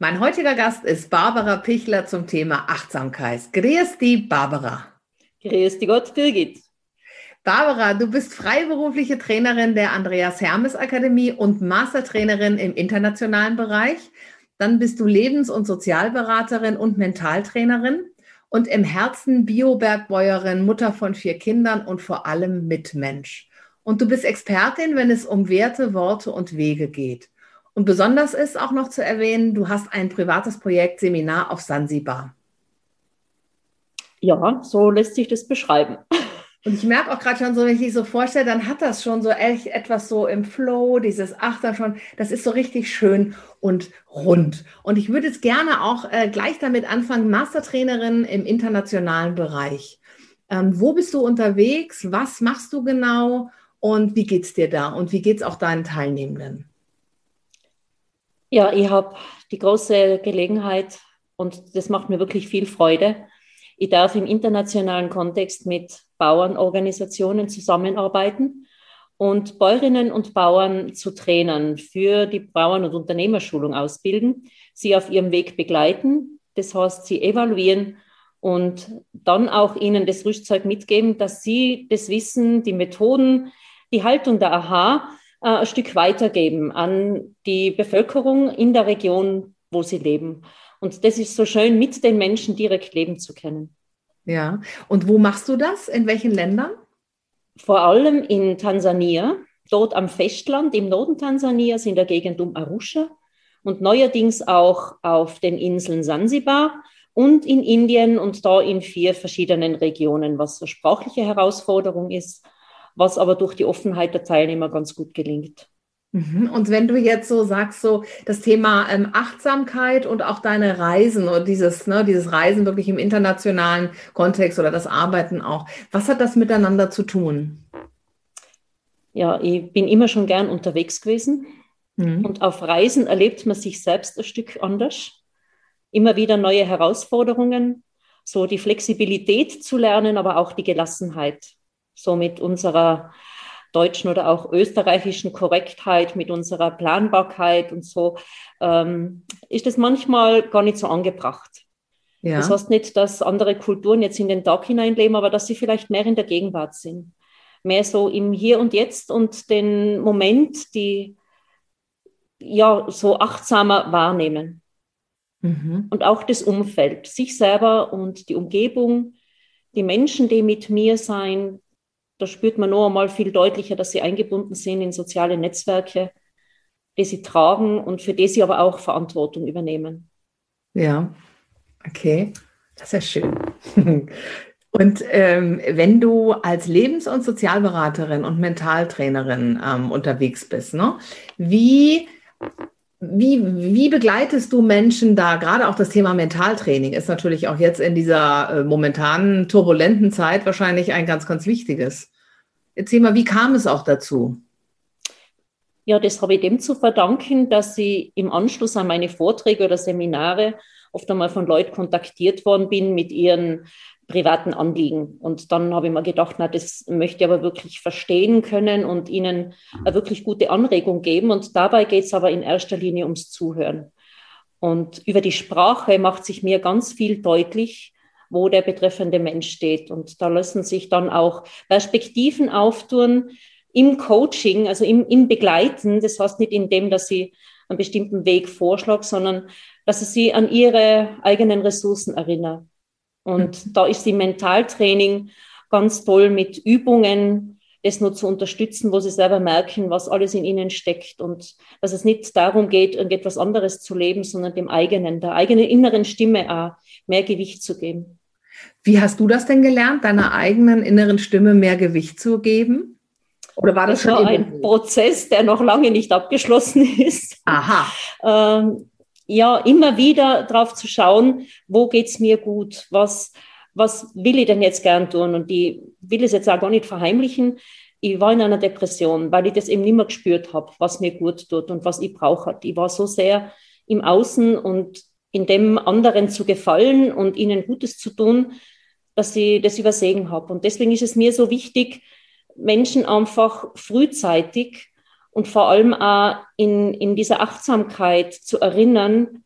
Mein heutiger Gast ist Barbara Pichler zum Thema Achtsamkeit. Grüß die Barbara. Grüß die Gott, Birgit. Barbara, du bist freiberufliche Trainerin der Andreas Hermes Akademie und Mastertrainerin im internationalen Bereich. Dann bist du Lebens- und Sozialberaterin und Mentaltrainerin und im Herzen Biobergbäuerin, Mutter von vier Kindern und vor allem Mitmensch. Und du bist Expertin, wenn es um Werte, Worte und Wege geht. Und besonders ist auch noch zu erwähnen, du hast ein privates Projekt Seminar auf Sansibar. Ja, so lässt sich das beschreiben. Und ich merke auch gerade schon so, wenn ich dich so vorstelle, dann hat das schon so echt etwas so im Flow, dieses Achter schon, das ist so richtig schön und rund. Und ich würde jetzt gerne auch äh, gleich damit anfangen, Mastertrainerin im internationalen Bereich. Ähm, wo bist du unterwegs? Was machst du genau? Und wie geht es dir da? Und wie geht es auch deinen Teilnehmenden? Ja, ich habe die große Gelegenheit und das macht mir wirklich viel Freude. Ich darf im internationalen Kontext mit Bauernorganisationen zusammenarbeiten und Bäuerinnen und Bauern zu Trainern für die Bauern- und Unternehmerschulung ausbilden, sie auf ihrem Weg begleiten, das heißt, sie evaluieren und dann auch ihnen das Rüstzeug mitgeben, dass sie das Wissen, die Methoden, die Haltung der AHA äh, ein Stück weitergeben an die Bevölkerung in der Region, wo sie leben. Und das ist so schön, mit den Menschen direkt leben zu können. Ja, und wo machst du das? In welchen Ländern? Vor allem in Tansania, dort am Festland, im Norden Tansanias, in der Gegend um Arusha und neuerdings auch auf den Inseln Sansibar und in Indien und da in vier verschiedenen Regionen, was eine sprachliche Herausforderung ist was aber durch die Offenheit der Teilnehmer ganz gut gelingt. Mhm. Und wenn du jetzt so sagst, so das Thema ähm, Achtsamkeit und auch deine Reisen oder dieses, ne, dieses Reisen wirklich im internationalen Kontext oder das Arbeiten auch, was hat das miteinander zu tun? Ja, ich bin immer schon gern unterwegs gewesen mhm. und auf Reisen erlebt man sich selbst ein Stück anders. Immer wieder neue Herausforderungen, so die Flexibilität zu lernen, aber auch die Gelassenheit so mit unserer deutschen oder auch österreichischen Korrektheit, mit unserer Planbarkeit und so, ähm, ist es manchmal gar nicht so angebracht. Ja. Das heißt nicht, dass andere Kulturen jetzt in den Tag hineinleben, aber dass sie vielleicht mehr in der Gegenwart sind. Mehr so im Hier und Jetzt und den Moment, die ja so achtsamer wahrnehmen. Mhm. Und auch das Umfeld, sich selber und die Umgebung, die Menschen, die mit mir sein, da spürt man noch einmal viel deutlicher, dass sie eingebunden sind in soziale Netzwerke, die sie tragen und für die sie aber auch Verantwortung übernehmen. Ja, okay, das ist ja schön. Und ähm, wenn du als Lebens- und Sozialberaterin und Mentaltrainerin ähm, unterwegs bist, ne, wie, wie, wie begleitest du Menschen da? Gerade auch das Thema Mentaltraining ist natürlich auch jetzt in dieser äh, momentanen turbulenten Zeit wahrscheinlich ein ganz, ganz wichtiges. Erzähl mal, wie kam es auch dazu? Ja, das habe ich dem zu verdanken, dass ich im Anschluss an meine Vorträge oder Seminare oft einmal von Leuten kontaktiert worden bin mit ihren privaten Anliegen. Und dann habe ich mir gedacht, na, das möchte ich aber wirklich verstehen können und ihnen eine wirklich gute Anregung geben. Und dabei geht es aber in erster Linie ums Zuhören. Und über die Sprache macht sich mir ganz viel deutlich, wo der betreffende Mensch steht. Und da lassen sich dann auch Perspektiven auftun im Coaching, also im, im Begleiten. Das heißt nicht in dem, dass sie einen bestimmten Weg vorschlagen, sondern dass es sie an ihre eigenen Ressourcen erinnert. Und mhm. da ist die Mentaltraining ganz toll mit Übungen, das nur zu unterstützen, wo sie selber merken, was alles in ihnen steckt und dass es nicht darum geht, irgendetwas anderes zu leben, sondern dem eigenen, der eigenen inneren Stimme auch mehr Gewicht zu geben. Wie hast du das denn gelernt, deiner eigenen inneren Stimme mehr Gewicht zu geben? Oder war das, das schon war ein Prozess, der noch lange nicht abgeschlossen ist? Aha. Ähm, ja, immer wieder drauf zu schauen, wo geht's mir gut, was, was will ich denn jetzt gern tun? Und ich will es jetzt auch gar nicht verheimlichen. Ich war in einer Depression, weil ich das eben nicht mehr gespürt habe, was mir gut tut und was ich brauche. Ich war so sehr im Außen und in dem anderen zu gefallen und ihnen Gutes zu tun, dass ich das übersehen habe. Und deswegen ist es mir so wichtig, Menschen einfach frühzeitig und vor allem auch in, in dieser Achtsamkeit zu erinnern,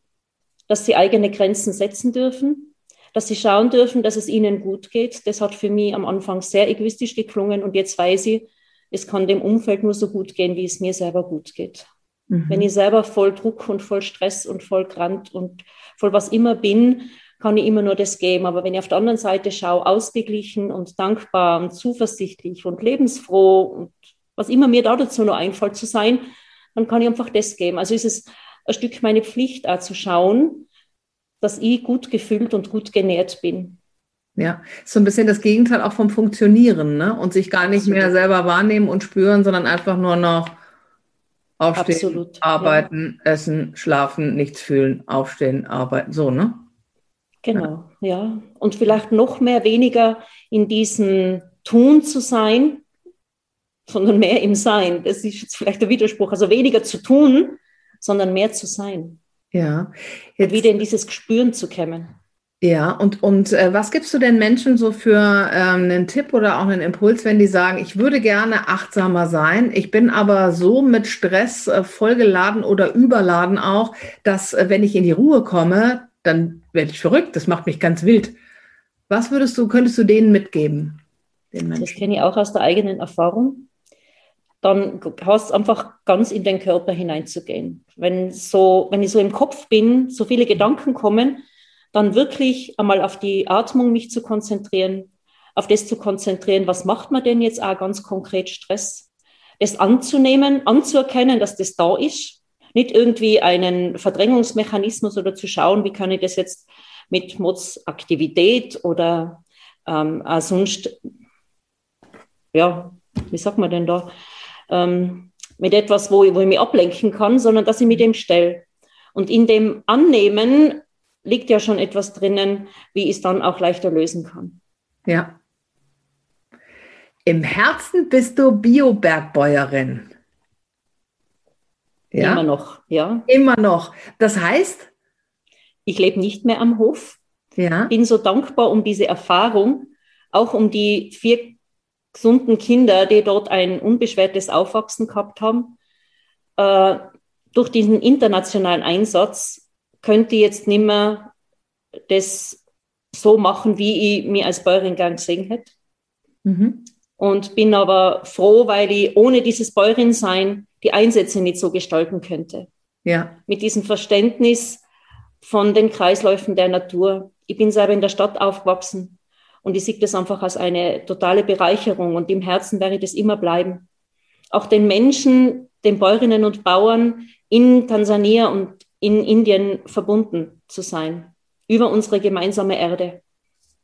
dass sie eigene Grenzen setzen dürfen, dass sie schauen dürfen, dass es ihnen gut geht. Das hat für mich am Anfang sehr egoistisch geklungen und jetzt weiß ich, es kann dem Umfeld nur so gut gehen, wie es mir selber gut geht. Mhm. Wenn ich selber voll Druck und voll Stress und voll Grant und voll was immer bin, kann ich immer nur das geben. Aber wenn ich auf der anderen Seite schaue, ausgeglichen und dankbar und zuversichtlich und lebensfroh und was immer mir da dazu noch einfällt zu sein, dann kann ich einfach das geben. Also ist es ein Stück meine Pflicht auch zu schauen, dass ich gut gefüllt und gut genährt bin. Ja, so ein bisschen das Gegenteil auch vom Funktionieren, ne? Und sich gar nicht Absolut. mehr selber wahrnehmen und spüren, sondern einfach nur noch aufstehen, Absolut, arbeiten, ja. essen, schlafen, nichts fühlen, aufstehen, arbeiten, so, ne? Genau, ja. ja. Und vielleicht noch mehr weniger in diesem Tun zu sein, sondern mehr im Sein. Das ist jetzt vielleicht der Widerspruch. Also weniger zu tun, sondern mehr zu sein. Ja. Jetzt, und wieder in dieses Gespüren zu kommen. Ja, und, und äh, was gibst du denn Menschen so für ähm, einen Tipp oder auch einen Impuls, wenn die sagen, ich würde gerne achtsamer sein, ich bin aber so mit Stress äh, vollgeladen oder überladen auch, dass äh, wenn ich in die Ruhe komme, dann werde ich verrückt, das macht mich ganz wild. Was würdest du, könntest du denen mitgeben? Den das kenne ich auch aus der eigenen Erfahrung dann hast einfach ganz in den Körper hineinzugehen. Wenn, so, wenn ich so im Kopf bin, so viele Gedanken kommen, dann wirklich einmal auf die Atmung mich zu konzentrieren, auf das zu konzentrieren, was macht man denn jetzt auch ganz konkret Stress? Das anzunehmen, anzuerkennen, dass das da ist, nicht irgendwie einen Verdrängungsmechanismus oder zu schauen, wie kann ich das jetzt mit Modsaktivität oder ähm, sonst, ja, wie sagt man denn da, ähm, mit etwas, wo ich, wo ich mich ablenken kann, sondern dass ich mit dem stelle. Und in dem Annehmen liegt ja schon etwas drinnen, wie ich es dann auch leichter lösen kann. Ja. Im Herzen bist du Biobergbäuerin. Ja? Immer noch, ja. Immer noch. Das heißt? Ich lebe nicht mehr am Hof. Ja. Bin so dankbar um diese Erfahrung, auch um die vier gesunden Kinder, die dort ein unbeschwertes Aufwachsen gehabt haben. Äh, durch diesen internationalen Einsatz könnte ich jetzt nicht mehr das so machen, wie ich mir als Bäuerin gern gesehen hätte. Mhm. Und bin aber froh, weil ich ohne dieses Bäuerin-Sein die Einsätze nicht so gestalten könnte. Ja. Mit diesem Verständnis von den Kreisläufen der Natur. Ich bin selber in der Stadt aufgewachsen und ich sehe das einfach als eine totale Bereicherung und im Herzen werde ich das immer bleiben. Auch den Menschen, den Bäuerinnen und Bauern in Tansania und in Indien verbunden zu sein, über unsere gemeinsame Erde.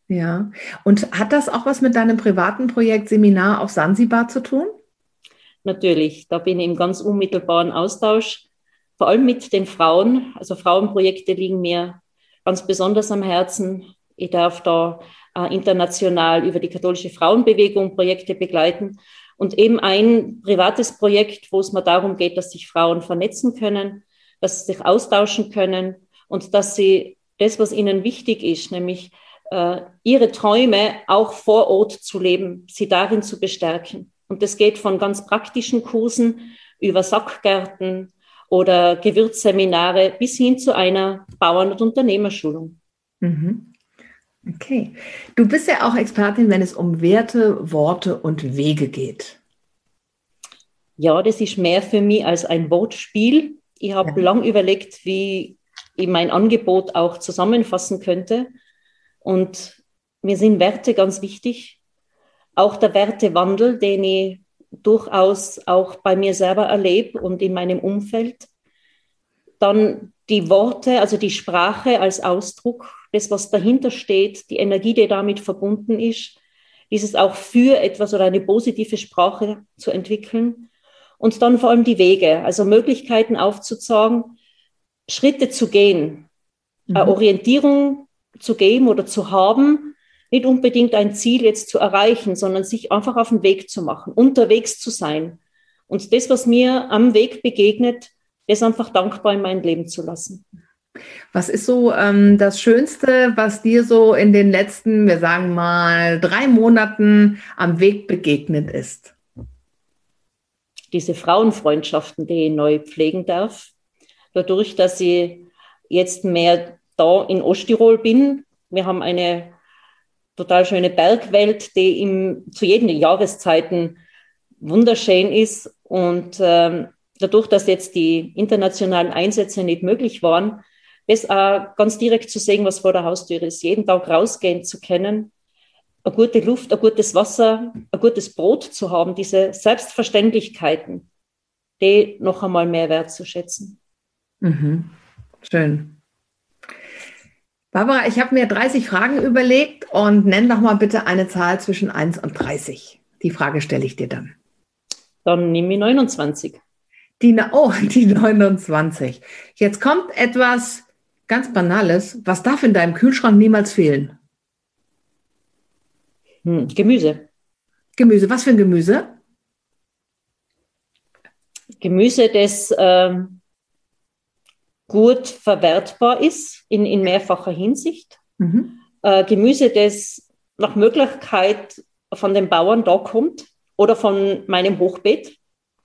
Ja, und hat das auch was mit deinem privaten Projekt Seminar auf Sansibar zu tun? Natürlich, da bin ich im ganz unmittelbaren Austausch, vor allem mit den Frauen. Also Frauenprojekte liegen mir ganz besonders am Herzen. Ich darf da äh, international über die katholische Frauenbewegung Projekte begleiten. Und eben ein privates Projekt, wo es mal darum geht, dass sich Frauen vernetzen können, dass sie sich austauschen können und dass sie das, was ihnen wichtig ist, nämlich äh, ihre Träume auch vor Ort zu leben, sie darin zu bestärken. Und das geht von ganz praktischen Kursen über Sackgärten oder Gewürzseminare bis hin zu einer Bauern- und Unternehmerschulung. Mhm. Okay. Du bist ja auch Expertin, wenn es um Werte, Worte und Wege geht. Ja, das ist mehr für mich als ein Wortspiel. Ich habe ja. lang überlegt, wie ich mein Angebot auch zusammenfassen könnte. Und mir sind Werte ganz wichtig. Auch der Wertewandel, den ich durchaus auch bei mir selber erlebe und in meinem Umfeld. Dann die Worte, also die Sprache als Ausdruck das, was dahinter steht, die Energie, die damit verbunden ist, dieses auch für etwas oder eine positive Sprache zu entwickeln. Und dann vor allem die Wege, also Möglichkeiten aufzuzeigen, Schritte zu gehen, mhm. eine Orientierung zu geben oder zu haben, nicht unbedingt ein Ziel jetzt zu erreichen, sondern sich einfach auf den Weg zu machen, unterwegs zu sein. Und das, was mir am Weg begegnet, das einfach dankbar in mein Leben zu lassen. Was ist so ähm, das Schönste, was dir so in den letzten, wir sagen mal, drei Monaten am Weg begegnet ist? Diese Frauenfreundschaften, die ich neu pflegen darf. Dadurch, dass ich jetzt mehr da in Osttirol bin. Wir haben eine total schöne Bergwelt, die im, zu jeden Jahreszeiten wunderschön ist. Und ähm, dadurch, dass jetzt die internationalen Einsätze nicht möglich waren, das auch ganz direkt zu sehen, was vor der Haustür ist, jeden Tag rausgehen zu können, eine gute Luft, ein gutes Wasser, ein gutes Brot zu haben, diese Selbstverständlichkeiten, die noch einmal mehr wertzuschätzen. Mhm. Schön. Barbara, ich habe mir 30 Fragen überlegt und nenn doch mal bitte eine Zahl zwischen 1 und 30. Die Frage stelle ich dir dann. Dann nehme ich 29. Die, oh, die 29. Jetzt kommt etwas ganz Banales. Was darf in deinem Kühlschrank niemals fehlen? Hm, Gemüse. Gemüse. Was für ein Gemüse? Gemüse, das ähm, gut verwertbar ist in, in mehrfacher Hinsicht. Mhm. Äh, Gemüse, das nach Möglichkeit von den Bauern da kommt oder von meinem Hochbeet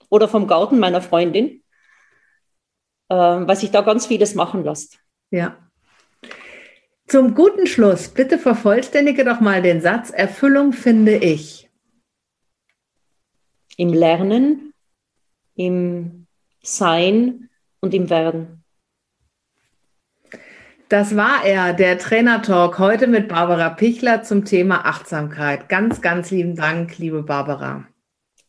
oder vom Garten meiner Freundin, äh, weil sich da ganz vieles machen lässt. Ja. Zum guten Schluss, bitte vervollständige doch mal den Satz, Erfüllung finde ich. Im Lernen, im Sein und im Werden. Das war er, der Trainer-Talk heute mit Barbara Pichler zum Thema Achtsamkeit. Ganz, ganz lieben Dank, liebe Barbara.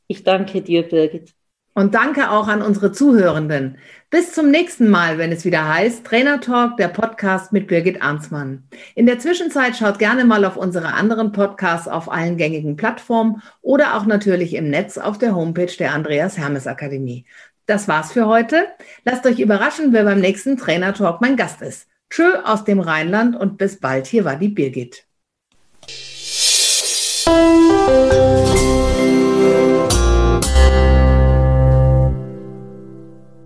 Ich danke dir, Birgit. Und danke auch an unsere Zuhörenden. Bis zum nächsten Mal, wenn es wieder heißt Trainer Talk, der Podcast mit Birgit Arnsmann. In der Zwischenzeit schaut gerne mal auf unsere anderen Podcasts auf allen gängigen Plattformen oder auch natürlich im Netz auf der Homepage der Andreas Hermes Akademie. Das war's für heute. Lasst euch überraschen, wer beim nächsten Trainer Talk mein Gast ist. Tschö aus dem Rheinland und bis bald. Hier war die Birgit.